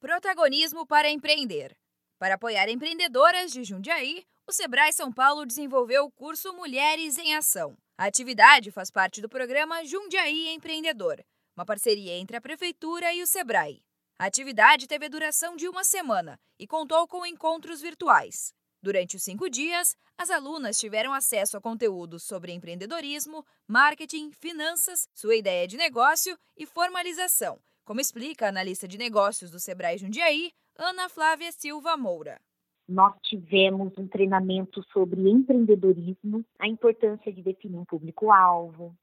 Protagonismo para empreender. Para apoiar empreendedoras de Jundiaí, o Sebrae São Paulo desenvolveu o curso Mulheres em Ação. A atividade faz parte do programa Jundiaí Empreendedor, uma parceria entre a Prefeitura e o Sebrae. A atividade teve a duração de uma semana e contou com encontros virtuais. Durante os cinco dias, as alunas tiveram acesso a conteúdos sobre empreendedorismo, marketing, finanças, sua ideia de negócio e formalização como explica a analista de negócios do Sebrae Jundiaí, Ana Flávia Silva Moura. Nós tivemos um treinamento sobre empreendedorismo, a importância de definir um público-alvo,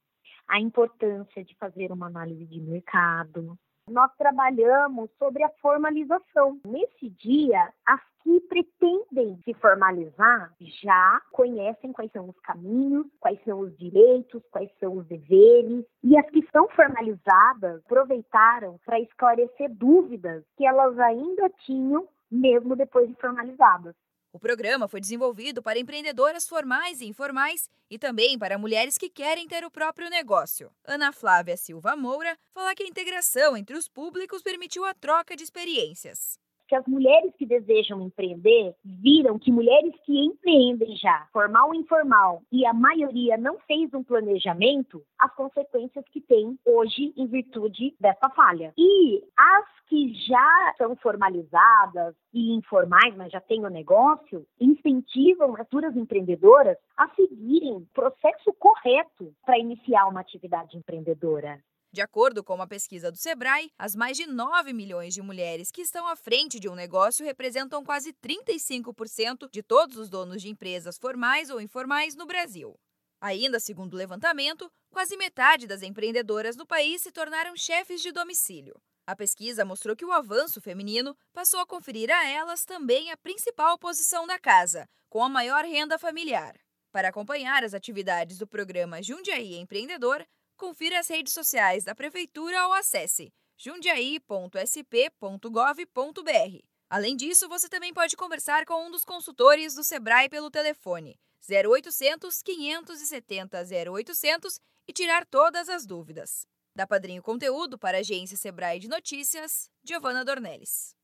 a importância de fazer uma análise de mercado, nós trabalhamos sobre a formalização. Nesse dia, as que pretendem se formalizar já conhecem quais são os caminhos, quais são os direitos, quais são os deveres, e as que são formalizadas aproveitaram para esclarecer dúvidas que elas ainda tinham mesmo depois de formalizadas. O programa foi desenvolvido para empreendedoras formais e informais e também para mulheres que querem ter o próprio negócio. Ana Flávia Silva Moura fala que a integração entre os públicos permitiu a troca de experiências que as mulheres que desejam empreender viram que mulheres que empreendem já, formal ou informal, e a maioria não fez um planejamento, as consequências que tem hoje em virtude dessa falha. E as que já são formalizadas e informais, mas já têm o negócio, incentivam as futuras empreendedoras a seguirem o processo correto para iniciar uma atividade empreendedora. De acordo com uma pesquisa do Sebrae, as mais de 9 milhões de mulheres que estão à frente de um negócio representam quase 35% de todos os donos de empresas formais ou informais no Brasil. Ainda segundo o levantamento, quase metade das empreendedoras no país se tornaram chefes de domicílio. A pesquisa mostrou que o avanço feminino passou a conferir a elas também a principal posição da casa, com a maior renda familiar. Para acompanhar as atividades do programa Jundiaí Empreendedor, confira as redes sociais da Prefeitura ou acesse jundiaí.sp.gov.br. Além disso, você também pode conversar com um dos consultores do Sebrae pelo telefone 0800 570 0800 e tirar todas as dúvidas. Da Padrinho Conteúdo para a agência Sebrae de Notícias, Giovana Dornelles.